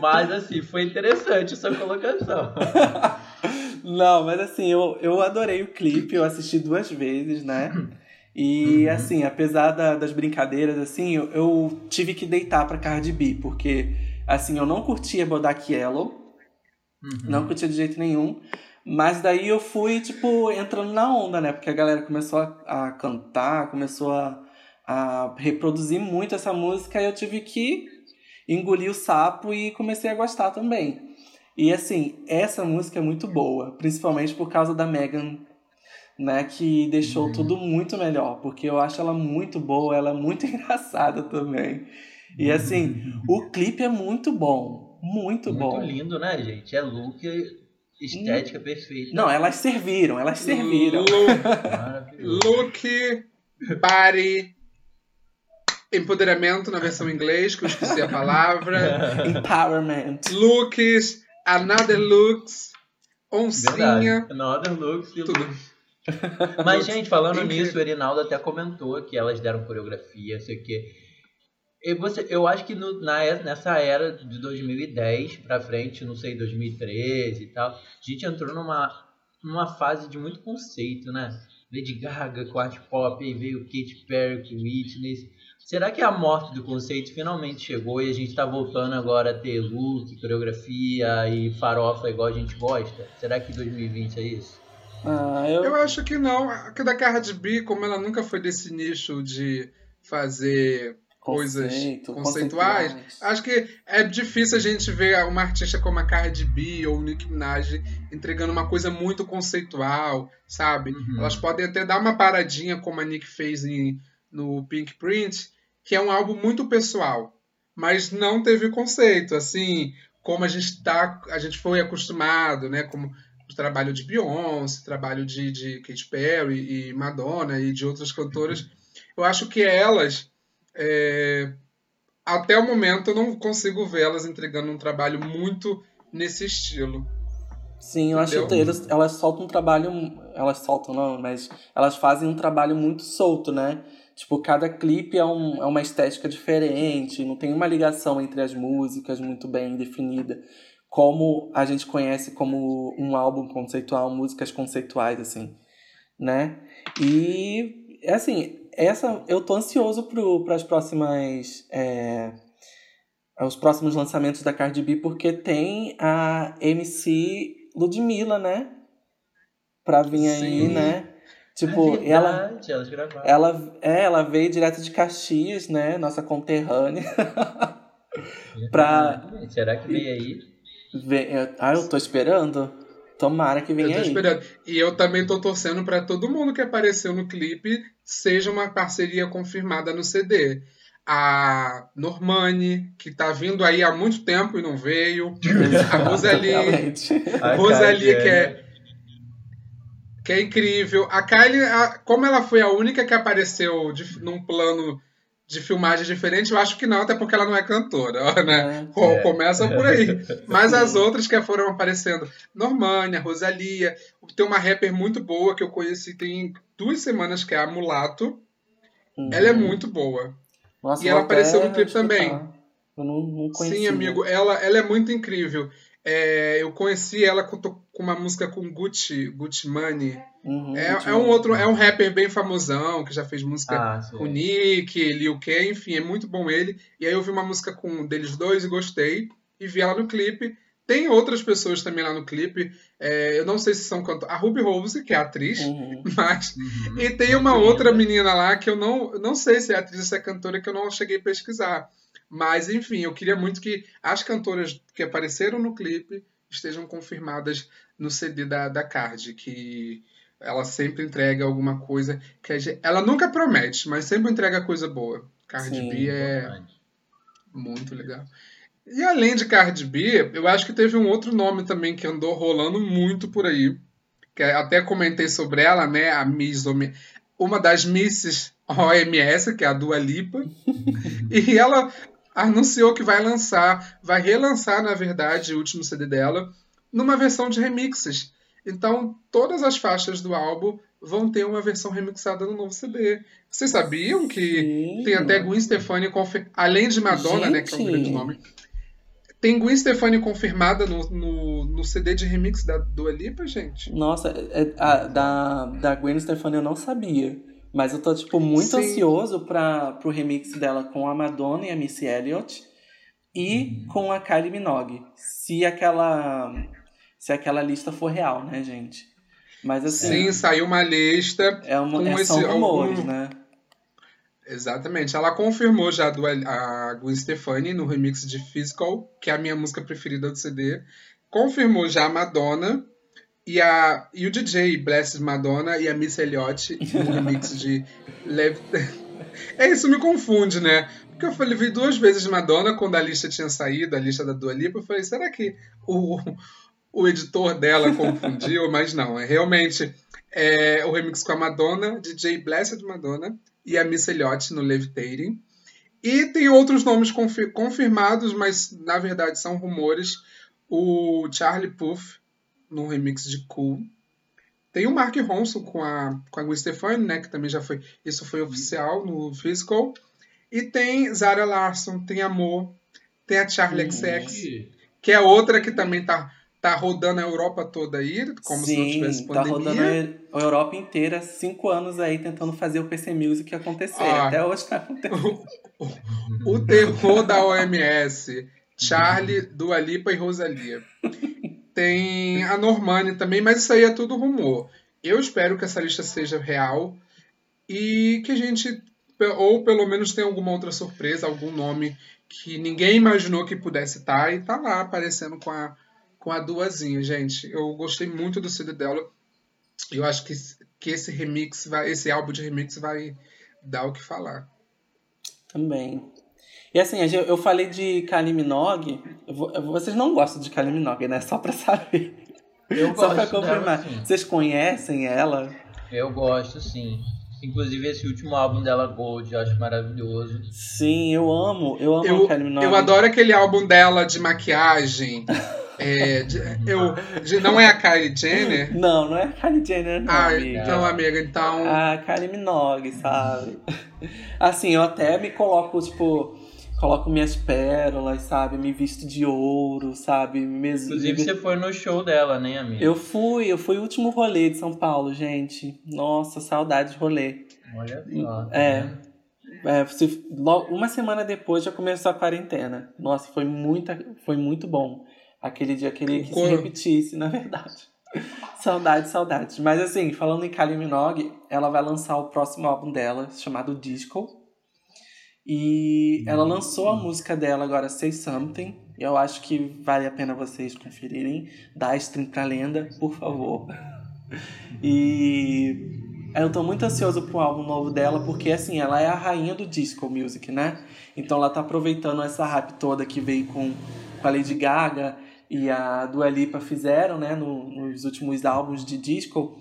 Mas assim, foi interessante essa colocação. Não, mas assim, eu, eu adorei o clipe, eu assisti duas vezes, né? E Uhum. assim, apesar da- das brincadeiras, assim, eu, eu tive que deitar pra Cardi B, porque assim, eu não curtia Bodak Yellow, Uhum. não curtia de jeito nenhum. Mas daí eu fui, tipo, entrando na onda, né? Porque a galera começou a, a cantar, começou a, a reproduzir muito essa música e eu tive que engolir o sapo e comecei a gostar também. E assim, essa música é muito boa, principalmente por causa da Megan, né? Que deixou Uhum. tudo muito melhor, porque eu acho ela muito boa, ela é muito engraçada também. E assim, o clipe é muito bom, muito, Muito bom. lindo, né, gente? É look, estética perfeita. Não, elas serviram, elas serviram. Look, look, body, empoderamento na versão em inglês, que eu esqueci a palavra. Empowerment. Looks, another looks, oncinha. Verdade. Another looks e Tudo. looks. Mas, gente, falando nisso, o Erinaldo até comentou que elas deram coreografia, sei o quê. E você, eu acho que no- na, nessa era de 2010 pra frente, não sei, 2013 e tal, a gente entrou numa, numa fase de muito conceito, né? Lady Gaga com art pop, aí veio Katy Perry com Whitney. Será que a morte do conceito finalmente chegou e a gente está voltando agora a ter look, coreografia e farofa igual a gente gosta? Será que 2020 é isso? Ah, eu... eu acho que não. Que da Cardi B, como ela nunca foi desse nicho de fazer coisas Conceito, conceituais, conceituais, acho que é difícil a gente ver uma artista como a Cardi B ou o Nicki Minaj entregando uma coisa muito conceitual, sabe? Uhum. Elas podem até dar uma paradinha como a Nick fez em, no Pink Print, que é um álbum muito pessoal, mas não teve conceito, assim, como a gente tá, a gente foi acostumado, né, como o trabalho de Beyoncé, trabalho de, de Katy Perry e Madonna e de outras cantoras. Eu acho que elas é, até o momento eu não consigo vê-las entregando um trabalho muito nesse estilo. Sim, eu acho que eles, elas soltam um trabalho. Elas soltam, não, mas elas fazem um trabalho muito solto, né? Tipo, cada clipe é, um, é uma estética diferente, não tem uma ligação entre as músicas muito bem definida, como a gente conhece como um álbum conceitual, músicas conceituais, assim, né? E, assim, essa eu tô ansioso para as próximas é, os próximos lançamentos da Cardi B porque tem a MC Ludmilla, né? Pra vir Sim. aí, né? Tipo, é ela ela é, ela veio direto de Caxias, né? Nossa conterrânea. pra Será que veio aí? Vem, ah, eu tô esperando. Tomara que venha eu tô aí. Esperando. E eu também tô torcendo para todo mundo que apareceu no clipe seja uma parceria confirmada no CD. A Normani, que tá vindo aí há muito tempo e não veio. A Rosalie. a Rosalie, que é, que é incrível. A Kylie, a, como ela foi a única que apareceu de, num plano de filmagem diferente, eu acho que não, até porque ela não é cantora, né? É, é. Começa por aí. Mas as outras que foram aparecendo, Normânia, Rosalia, tem uma rapper muito boa que eu conheci tem duas semanas, que é a Mulato. Uhum. Ela é muito boa. Nossa, e ela apareceu no clipe também. Eu não, não conheci. Sim, amigo, ela, ela é muito incrível. É, eu conheci ela com, com, uma música com Gucci, Gucci Money. Uhum, é, é, um outro, é um rapper bem famosão, que já fez música ah, com Nick, Lil K, enfim, é muito bom ele. E aí eu vi uma música com deles dois e gostei, e vi ela no clipe. Tem outras pessoas também lá no clipe. É, eu não sei se são cantores. A Ruby Rose, que é atriz, uhum. mas. Uhum. E tem uma outra menina lá que eu não, não sei se é atriz ou se é cantora, que eu não cheguei a pesquisar. Mas, enfim, eu queria muito que as cantoras que apareceram no clipe estejam confirmadas no CD da, da Card, que ela sempre entrega alguma coisa que gente, ela nunca promete, mas sempre entrega coisa boa. Cardi Sim, B é verdade. muito legal. E além de Cardi B, eu acho que teve um outro nome também que andou rolando muito por aí, que até comentei sobre ela, né, a Miss uma das Misses OMS, que é a Dua Lipa. e ela anunciou que vai lançar, vai relançar, na verdade, o último CD dela, numa versão de remixes. Então, todas as faixas do álbum vão ter uma versão remixada no novo CD. Vocês sabiam que Sim. tem até Gwen Stefani, além de Madonna, Gente. né, que é um grande nome, tem Gwen Stefani confirmada no, no, no, CD de remix da Dua Lipa, gente? Nossa, é, a, da, da Gwen Stefani eu não sabia. Mas eu tô, tipo, muito Sim. ansioso para pro remix dela com a Madonna e a Missy Elliott e uhum. com a Kylie Minogue. Se aquela se aquela lista for real, né, gente? Mas assim, Sim, saiu uma lista é uma, com é, esse, rumores, algum... né? Exatamente. Ela confirmou já do, a Gwen Stefani no remix de Physical, que é a minha música preferida do CD. Confirmou já a Madonna e, a, e o DJ Blessed Madonna e a Miss Elliott no remix de Lev... É isso, me confunde, né? Porque eu falei, vi duas vezes Madonna quando a lista tinha saído, a lista da Dua Lipa. Eu falei, será que o, o editor dela confundiu? Mas não, é realmente é, o remix com a Madonna, DJ Blessed Madonna e a Miss Elliott no Levitating. E tem outros nomes confir confirmados, mas na verdade são rumores. O Charlie Puth num remix de Cool. Tem o Mark Ronson com a, com a Gwen Stefani, né? Que também já foi. Isso foi oficial no Physical. E tem Zara Larson, tem Amor, tem a Charlie XX, que é outra que também tá tá rodando a Europa toda aí, como Sim, se não tivesse tá pandemia. rodando a Europa inteira, cinco anos aí tentando fazer o PC Music acontecer. Ah. Até hoje tá acontecendo. O terror da OMS. Charlie, Dua Lipa e Rosalia. Tem a Normani também, mas isso aí é tudo rumor. Eu espero que essa lista seja real e que a gente, ou pelo menos tenha alguma outra surpresa, algum nome que ninguém imaginou que pudesse estar e tá lá aparecendo com a, com a Duazinha, gente. Eu gostei muito do CD dela. Eu acho que, que esse remix, vai, esse álbum de remix vai dar o que falar. Também. E assim, eu falei de Kylie Minogue. Vocês não gostam de Kylie Minogue, né? Só pra saber. Eu Só pra gosto confirmar. dela, sim. Vocês conhecem ela? Eu gosto, sim. Inclusive esse último álbum dela, Gold, eu acho maravilhoso. Sim, eu amo. Eu amo Eu, Kylie Minogue. eu adoro aquele álbum dela de maquiagem. É, de- eu, não é a Kylie Jenner? Não, não é Kylie Jenner, não, Ah, amiga. então, amiga, então. A Kylie Minogue, sabe? Assim, eu até me coloco, tipo, coloco minhas pérolas, sabe? Me visto de ouro, sabe? Me... Inclusive você foi no show dela, né, amigo? Eu fui, eu fui o último rolê de São Paulo, gente. Nossa, saudade de rolê. Olha só. É. É, uma semana depois já começou a quarentena. Nossa, foi, muita, foi muito bom. Aquele dia queria que se repetisse, na verdade. saudade, saudade. Mas assim, falando em Kylie Minogue, ela vai lançar o próximo álbum dela, chamado Disco. E ela lançou a música dela agora, Say Something. Eu acho que vale a pena vocês conferirem. Dá stream pra lenda, por favor. E eu tô muito ansioso pro álbum novo dela, porque assim, ela é a rainha do disco music, né? Então ela tá aproveitando essa hype toda que veio com, com a Lady Gaga e a Dua Lipa fizeram, né, no- nos últimos álbuns de disco,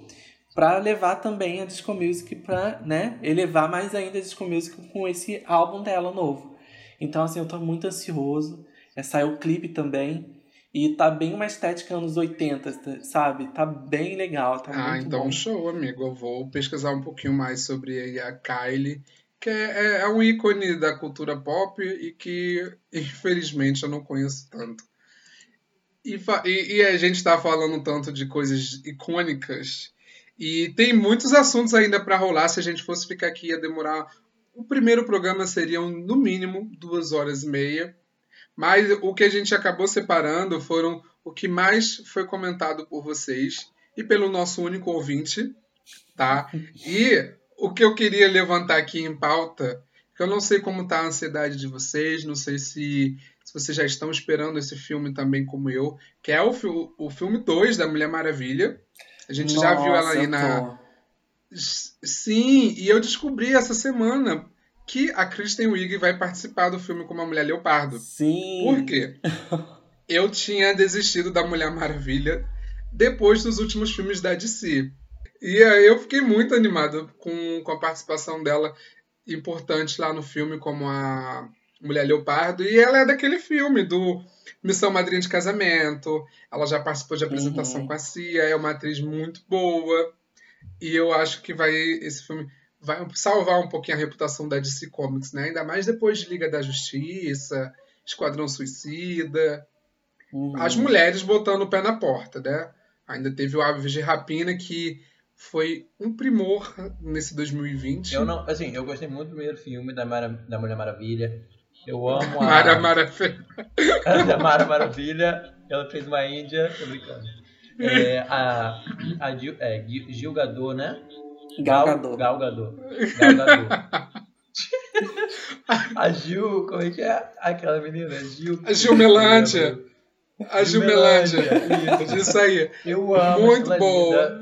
para levar também a disco music para, né, elevar mais ainda a disco music com esse álbum dela novo. Então assim, eu tô muito ansioso. É, saiu o clipe também. E tá bem uma estética anos 80, tá- sabe? Tá bem legal, tá Ah, então bom. show, amigo. Eu vou pesquisar um pouquinho mais sobre a Kylie, que é, é um ícone da cultura pop e que, infelizmente, eu não conheço tanto. E, e- e a gente tá falando tanto de coisas icônicas. E tem muitos assuntos ainda para rolar. Se a gente fosse ficar aqui, ia demorar. O primeiro programa seriam, no mínimo, duas horas e meia. Mas o que a gente acabou separando foram o que mais foi comentado por vocês e pelo nosso único ouvinte, tá? E o que eu queria levantar aqui em pauta, que eu não sei como tá a ansiedade de vocês, não sei se, se vocês já estão esperando esse filme também como eu, que é o, fi- o filme 2 da Mulher Maravilha. A gente já viu ela Nossa, aí na, tô. Sim, e eu descobri essa semana que a Kristen Wiig vai participar do filme como a Mulher Leopardo. Sim. Por quê? Eu tinha desistido da Mulher Maravilha depois dos últimos filmes da DC. E aí eu fiquei muito animado com, com a participação dela importante lá no filme como a Mulher Leopardo. E ela é daquele filme do Missão Madrinha de Casamento. Ela já participou de apresentação Uhum. com a Cia, é uma atriz muito boa. E eu acho que vai esse filme vai salvar um pouquinho a reputação da DC Comics, né? Ainda mais depois de Liga da Justiça, Esquadrão Suicida, Uhum. as mulheres botando o pé na porta, né? Ainda teve o Aves de Rapina que foi um primor nesse 2020. Eu não, assim, eu gostei muito do primeiro filme da, Mara, da Mulher Maravilha. Eu amo a. Mara Maravilha. da Mara Maravilha. Ela fez uma Índia, tô brincando. É, a a Gil, é, Gil, Gil Gadot, né? Gal Gadot. Gal Gadot. Gal Gadot. a Gil, como é que é? Aquela menina, Gil. A Gilmelândia. A Gilmelândia. Gilmelândia, Isso aí. Eu amo Muito boa.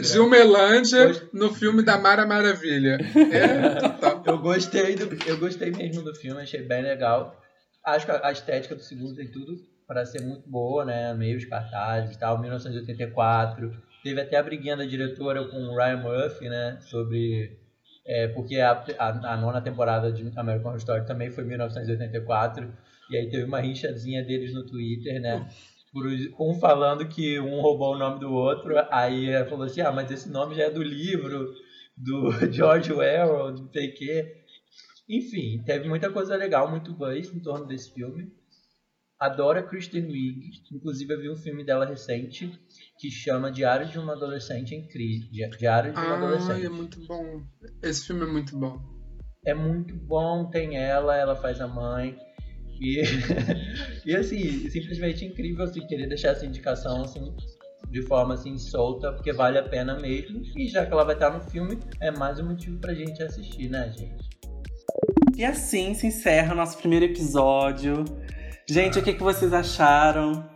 Gilmelândia Gost- no filme da Mara Maravilha. É, total. Gostei, do, eu gostei mesmo do filme, achei bem legal. Acho que a estética do segundo tem tudo para ser muito boa, né? Meios cartazes e tal, 1984. Teve até a briguinha da diretora com o Ryan Murphy, né? Sobre. É, porque a, a, a nona temporada de American Horror Story também foi em 1984. E aí teve uma rinchazinha deles no Twitter, né? Por, um falando que um roubou o nome do outro. Aí falou assim: ah, mas esse nome já é do livro do George Orwell, não sei o quê. Enfim, teve muita coisa legal, muito buzz em torno desse filme. adoro a Kristen Wiig. Inclusive, eu vi um filme dela recente que chama Diário de uma Adolescente em Crise. Diário de uma Ai, Adolescente. é muito bom. Esse filme é muito bom. É muito bom, tem ela, ela faz a mãe. E, e assim, simplesmente incrível assim, querer deixar essa indicação assim, de forma assim solta, porque vale a pena mesmo. E já que ela vai estar no filme, é mais um motivo pra gente assistir, né, gente? E assim se encerra o nosso primeiro episódio. Gente, o que, que vocês acharam?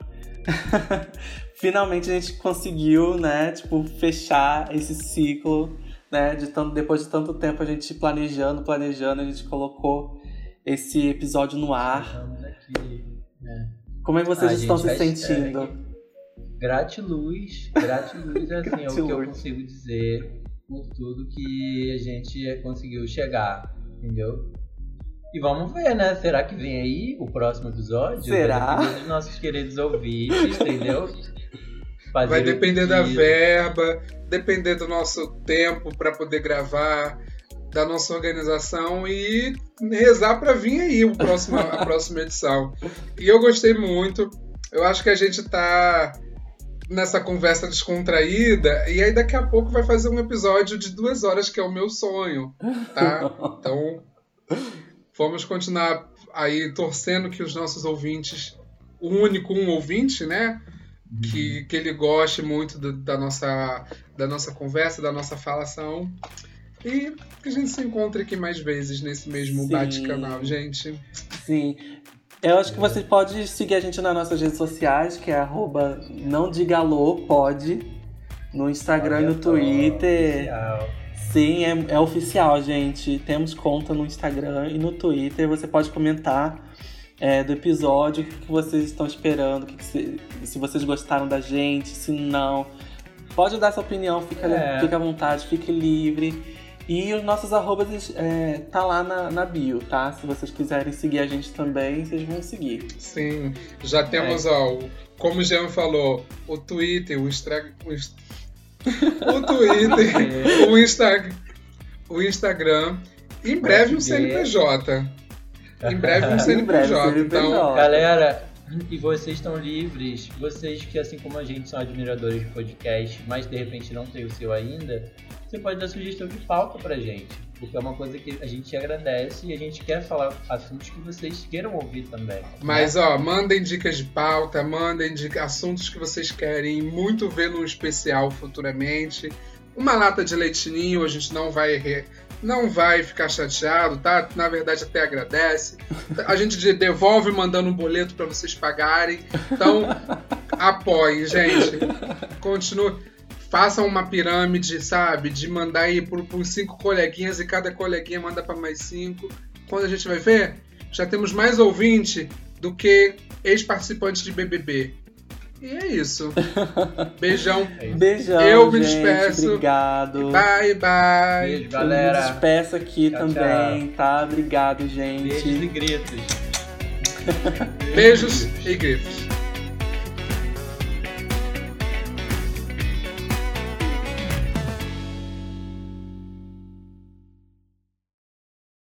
Finalmente a gente conseguiu, né, tipo, fechar esse ciclo, né, de tanto, depois de tanto tempo a gente planejando, planejando, a gente colocou esse episódio no ar. Aqui, né? Como é que vocês Ah, estão se sentindo? Gratiluz, gratiluz é assim, é o que eu Gratiluz. consigo dizer por tudo que a gente conseguiu chegar, entendeu? E vamos ver, né? Será que vem aí o próximo episódio? Será? Vai dos nossos queridos ouvintes, entendeu? Fazer Vai depender da verba, depender do nosso tempo para poder gravar, da nossa organização e rezar para vir aí o próximo, a próxima edição. E eu gostei muito. Eu acho que a gente tá nessa conversa descontraída e aí daqui a pouco vai fazer um episódio de duas horas que é o meu sonho, tá? Então vamos continuar aí torcendo que os nossos ouvintes, o único um ouvinte, né? que, que ele goste muito do- da, nossa, da nossa conversa, da nossa falação. E que a gente se encontre aqui mais vezes nesse mesmo bate-canal, gente. Sim. Eu acho que você pode seguir a gente nas nossas redes sociais, que é arroba não diga alô, pode. No Instagram e no Twitter. oficial. Sim, é, é oficial, gente. Temos conta no Instagram e no Twitter. Você pode comentar é, do episódio, o que, vocês estão esperando, que que se, se vocês gostaram da gente, se não. Pode dar sua opinião, fica, É. fica à vontade, fique livre. E os nossos arrobas é, tá lá na, na bio, tá? Se vocês quiserem seguir a gente também, vocês vão seguir. Sim, já temos, ó, o- como o Jean falou, o Twitter, o Instagram. O, Inst- o Twitter, o, Insta... o Instagram. Em breve um CNPJ. Em breve um Em breve, CNPJ. Então, CNPJ. Galera, e vocês estão livres, vocês que assim como a gente são admiradores de podcast, mas de repente não tem o seu ainda, você pode dar sugestão de pauta pra gente. Porque é uma coisa que a gente agradece e a gente quer falar assuntos que vocês queiram ouvir também. Mas, ó, mandem dicas de pauta, mandem dica- assuntos que vocês querem muito ver num especial futuramente. Uma lata de leitinho, a gente não vai não vai ficar chateado, tá? Na verdade, até agradece. A gente de- devolve mandando um boleto para vocês pagarem. Então, apoiem, gente. Continue. Façam uma pirâmide, sabe? De mandar aí por, por cinco coleguinhas e cada coleguinha manda para mais cinco. Quando a gente vai ver, já temos mais ouvinte do que ex-participantes de BBB. E é isso. Beijão. Beijão, Eu me gente. despeço. Obrigado. Bye, bye. Beijo, Eu me galera. despeço aqui Tchau, também, tá? Obrigado, gente. Beijos e gritos. Beijos e gritos.